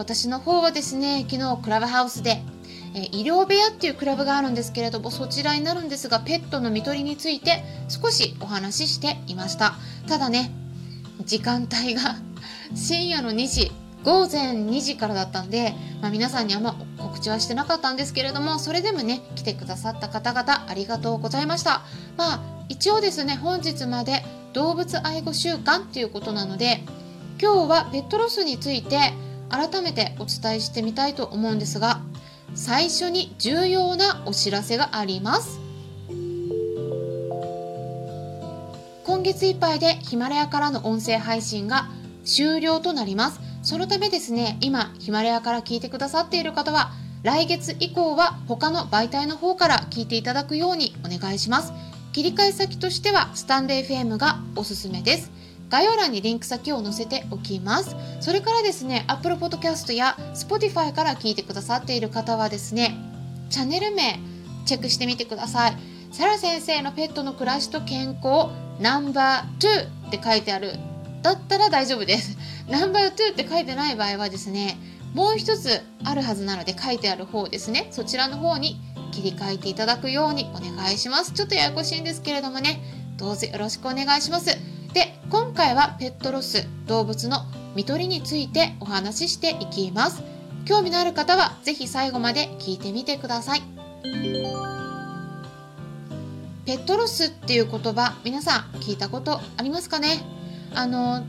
私の方はですね、昨日クラブハウスでえ医療部屋っていうクラブがあるんですけれどもそちらになるんですがペットの看取りについて少しお話ししていました。ただね時間帯が 深夜の2時午前2時からだったんで、まあ、皆さんにあんま告知はしてなかったんですけれどもそれでもね来てくださった方々ありがとうございました。まあ一応ですね本日まで動物愛護週間っていうことなので今日はペットロスについて改めてお伝えしてみたいと思うんですが最初に重要なお知らせがあります。今月いっぱいでヒマラヤからの音声配信が終了となります。そのためですね今ヒマラヤから聞いてくださっている方は来月以降は他の媒体の方から聞いていただくようにお願いします。切り替え先としてはスタンド FM がおすすめです。概要欄にリンク先を載せておきます。それからですね、Apple Podcast や Spotify から聞いてくださっている方はですね、チャンネル名チェックしてみてください。サラ先生のペットの暮らしと健康ナンバー2って書いてある。だったら大丈夫です。ナンバー2って書いてない場合はですね、もう一つあるはずなので書いてある方ですね。そちらの方に切り替えていただくようにお願いします。ちょっとややこしいんですけれどもね、どうぞよろしくお願いします。で今回はペットロス動物の看取りについてお話ししていきます。興味のある方は是非最後まで聞いてみてください。ペットロスっていう言葉皆さん聞いたことありますかね？あの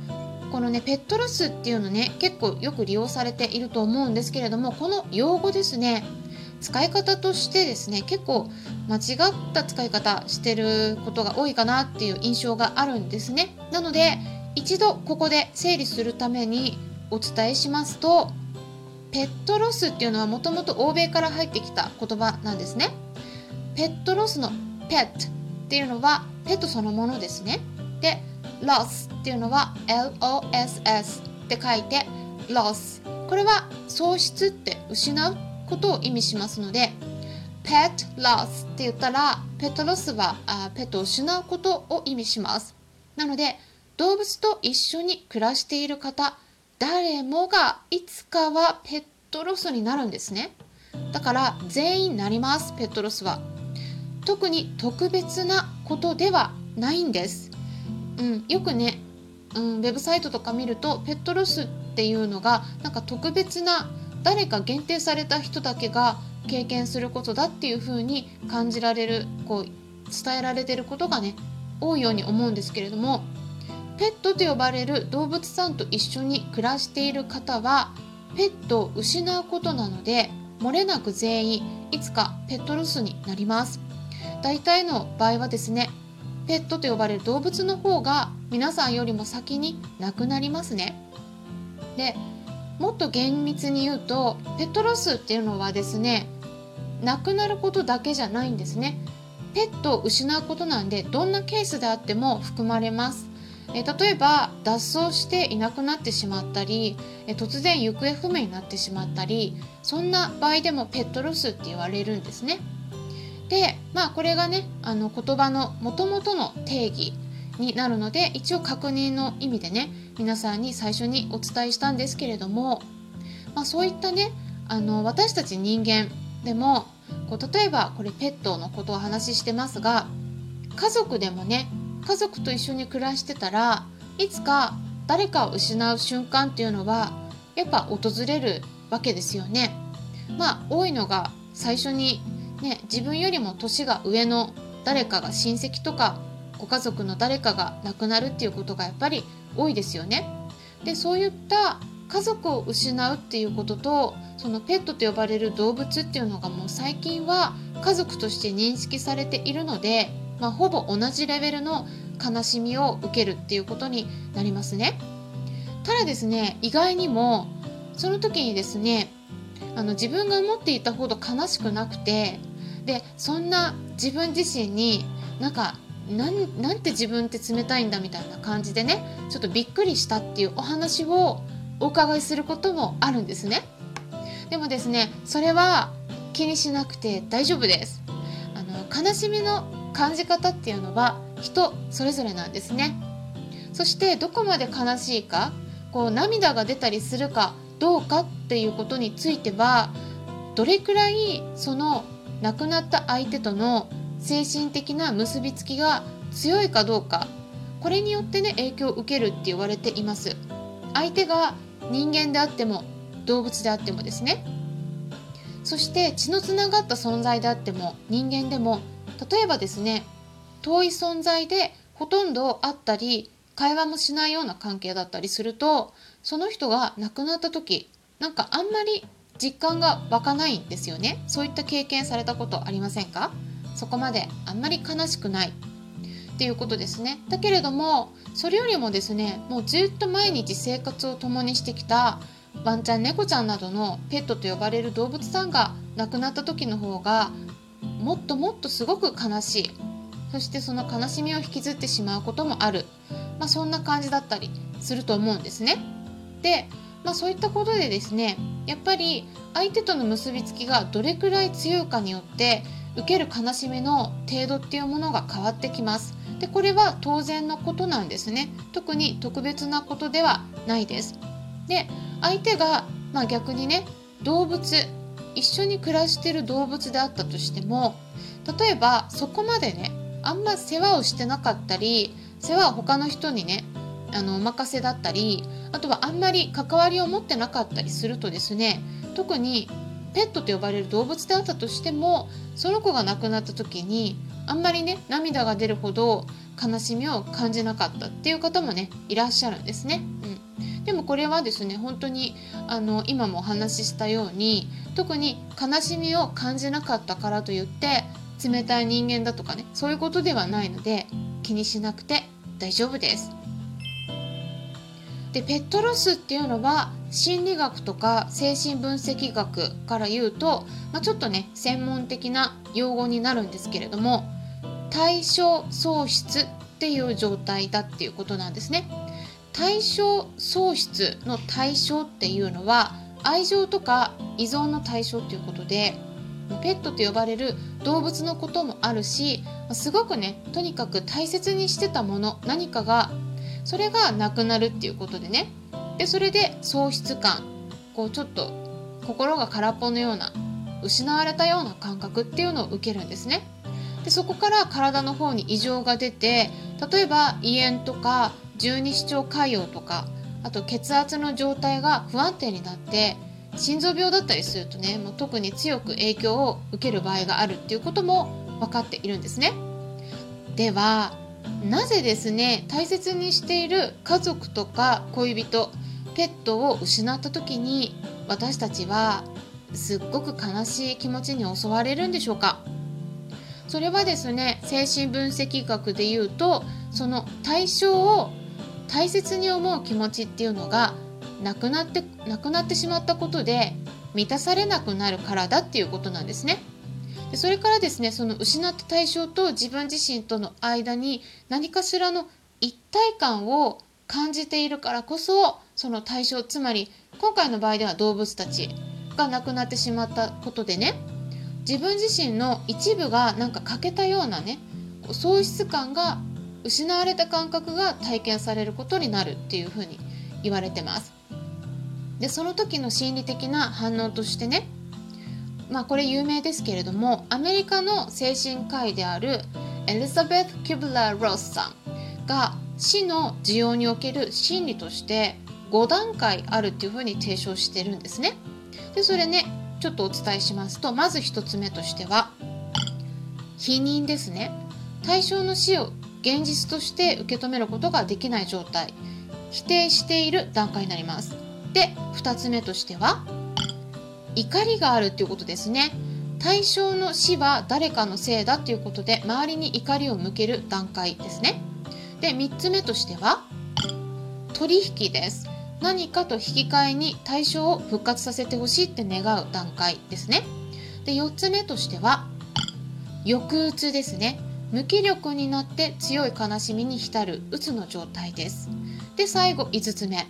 このねペットロスっていうのね結構よく利用されていると思うんですけれどもこの用語ですね使い方としてですね結構間違った使い方してることが多いかなっていう印象があるんですね。なので一度ここで整理するためにお伝えしますとペットロスっていうのはもともと欧米から入ってきた言葉なんですね。ペットロスのペットっていうのはペットそのものですね。で loss っていうのは LOSS って書いて loss これは喪失って失うことを意味しますので pet loss って言ったらペットロスはあペットを失うことを意味します。なので動物と一緒に暮らしている方誰もがいつかはペットロスになるんですね。だから全員なりますペットロスは。特に特別なことではないんです、うん、よくね、うん、ウェブサイトとか見るとペットロスっていうのがなんか特別な誰か限定された人だけが経験することだっていう風に感じられるこう伝えられてることがね多いように思うんですけれどもペットと呼ばれる動物さんと一緒に暮らしている方はペットを失うことなので漏れなく全員いつかペットロスになります。大体の場合はですねペットと呼ばれる動物の方が皆さんよりも先に亡くなりますね。でもっと厳密に言うとペットロスっていうのはですね亡くなることだけじゃないんですね。ペットを失うことなんでどんなケースであっても含まれます。え例えば脱走していなくなってしまったりえ突然行方不明になってしまったりそんな場合でもペットロスって言われるんですね。でまあこれがねあの言葉のもともとの定義になるので一応確認の意味でね皆さんに最初にお伝えしたんですけれども、まあ、そういったねあの私たち人間でもこう例えばこれペットのことを話してますが家族でもね家族と一緒に暮らしてたらいつか誰かを失う瞬間っていうのはやっぱ訪れるわけですよね。まあ多いのが最初にね自分よりも年が上の誰かが親戚とかご家族の誰かが亡くなるっていうことがやっぱり多いですよね。でそういった家族を失うっていうこととそのペットと呼ばれる動物っていうのがもう最近は家族として認識されているので、まあ、ほぼ同じレベルの悲しみを受けるっていうことになりますね。ただですね意外にもその時にですねあの自分が思っていたほど悲しくなくてでそんな自分自身になんかなんなんて自分って冷たいんだみたいな感じでねちょっとびっくりしたっていうお話をお伺いすることもあるんですね。でもですねそれは気にしなくて大丈夫です。あの悲しみの感じ方っていうのは人それぞれなんですね。そしてどこまで悲しいかこう涙が出たりするかどうかっていうことについてはどれくらいその亡くなった相手との精神的な結びつきが強いかどうかこれによってね影響を受けるって言われています。相手が人間であっても動物であってもですね。そして血のつながった存在であっても人間でも例えばですね遠い存在でほとんど会ったり会話もしないような関係だったりするとその人が亡くなった時なんかあんまり実感が湧かないんですよね。そういった経験されたことありませんか？そこまであんまり悲しくない。っていうことですね。だけれどもそれよりもですねもうずっと毎日生活を共にしてきたワンちゃん猫ちゃんなどのペットと呼ばれる動物さんが亡くなった時の方がもっともっとすごく悲しい。そしてその悲しみを引きずってしまうこともある、まあ、そんな感じだったりすると思うんですね。で、まあ、そういったことでですねやっぱり相手との結びつきがどれくらい強いかによって受ける悲しみの程度っていうものが変わってきます。でこれは当然のことなんですね。特に特別なことではないです。で相手が、まあ、逆にね動物一緒に暮らしてる動物であったとしても例えばそこまでねあんま世話をしてなかったり世話は他の人にねあのお任せだったりあとはあんまり関わりを持ってなかったりするとですね特にペットと呼ばれる動物であったとしてもその子が亡くなった時にあんまりね涙が出るほど悲しみを感じなかったっていう方もねいらっしゃるんですね。うん、でもこれはですね本当にあの今もお話ししたように特に悲しみを感じなかったからといって冷たい人間だとかねそういうことではないので気にしなくて大丈夫です。でペットロスっていうのは心理学とか精神分析学から言うと、まあ、ちょっとね専門的な用語になるんですけれども対象喪失っていう状態だっていうことなんですね。対象喪失の対象っていうのは愛情とか依存の対象っていうことでペットと呼ばれる動物のこともあるしすごくねとにかく大切にしてたもの何かがそれがなくなるっていうことでねでそれで喪失感こうちょっと心が空っぽのような失われたような感覚っていうのを受けるんですね。でそこから体の方に異常が出て例えば胃炎とか十二指腸潰瘍とかあと血圧の状態が不安定になって心臓病だったりするとねもう特に強く影響を受ける場合があるっていうことも分かっているんですね。ではなぜですね大切にしている家族とか恋人ペットを失った時に私たちはすっごく悲しい気持ちに襲われるんでしょうか？それはですね精神分析学で言うとその対象を大切に思う気持ちっていうのがなくなってなくなってしまったことで満たされなくなるからだっていうことなんですね。でそれからですねその失った対象と自分自身との間に何かしらの一体感を感じているからこそその対象つまり今回の場合では動物たちが亡くなってしまったことでね自分自身の一部がなんか欠けたようなね喪失感が失われた感覚が体験されることになるっていうふうに言われてます。でその時の心理的な反応としてねまあこれ有名ですけれどもアメリカの精神科医であるエリザベス・キュブラー・ロスさんが死の受容における心理として5段階あるっていうふうに提唱してるんですね。でそれねちょっとお伝えしますとまず1つ目としては否認ですね。対象の死を現実として受け止めることができない状態否定している段階になります。で2つ目としては怒りがあるっていうことですね。対象の死は誰かのせいだということで周りに怒りを向ける段階ですね。で3つ目としては取引です何かと引き換えに対象を復活させてほしいって願う段階ですね。で4つ目としては抑うつですね。無気力になって強い悲しみに浸るうつの状態です。で最後5つ目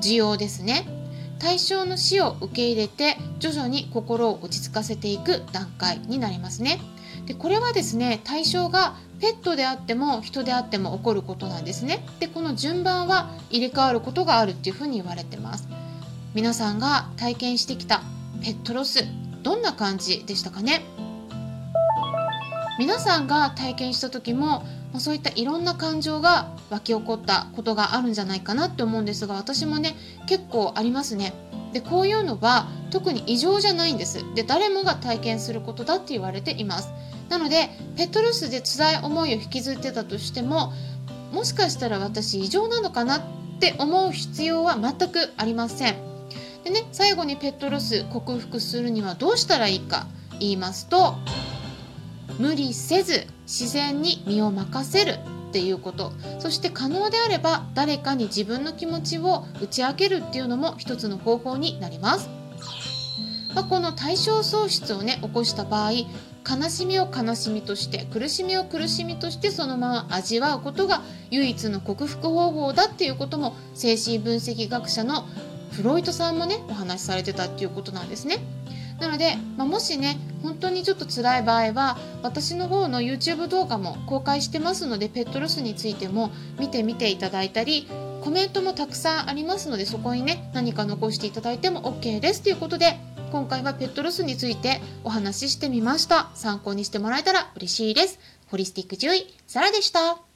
需要ですね。対象の死を受け入れて徐々に心を落ち着かせていく段階になりますね。でこれはですね対象がペットであっても人であっても起こることなんですね。でこの順番は入れ替わることがあるっていうふうに言われてます。皆さんが体験してきたペットロスどんな感じでしたかね？皆さんが体験した時もまあそういったいろんな感情が湧き起こったことがあるんじゃないかなって思うんですが私もね結構ありますね。でこういうのは特に異常じゃないんです。で誰もが体験することだって言われています。なのでペットロスで辛い思いを引きずってたとしてももしかしたら私異常なのかなって思う必要は全くありません。でね最後にペットロス克服するにはどうしたらいいか言いますと無理せず自然に身を任せるっていうことそして可能であれば誰かに自分の気持ちを打ち明けるっていうのも一つの方法になります。まあ、この対象喪失をね起こした場合悲しみを悲しみとして苦しみを苦しみとしてそのまま味わうことが唯一の克服方法だっていうことも精神分析学者のフロイトさんもねお話しされてたっていうことなんですね。なので、まあ、もしね本当にちょっと辛い場合は私の方の YouTube 動画も公開してますのでペットロスについても見てみていただいたりコメントもたくさんありますのでそこにね何か残していただいても OK です。ということで今回はペットロスについてお話ししてみました。参考にしてもらえたら嬉しいです。ホリスティック獣医サラでした。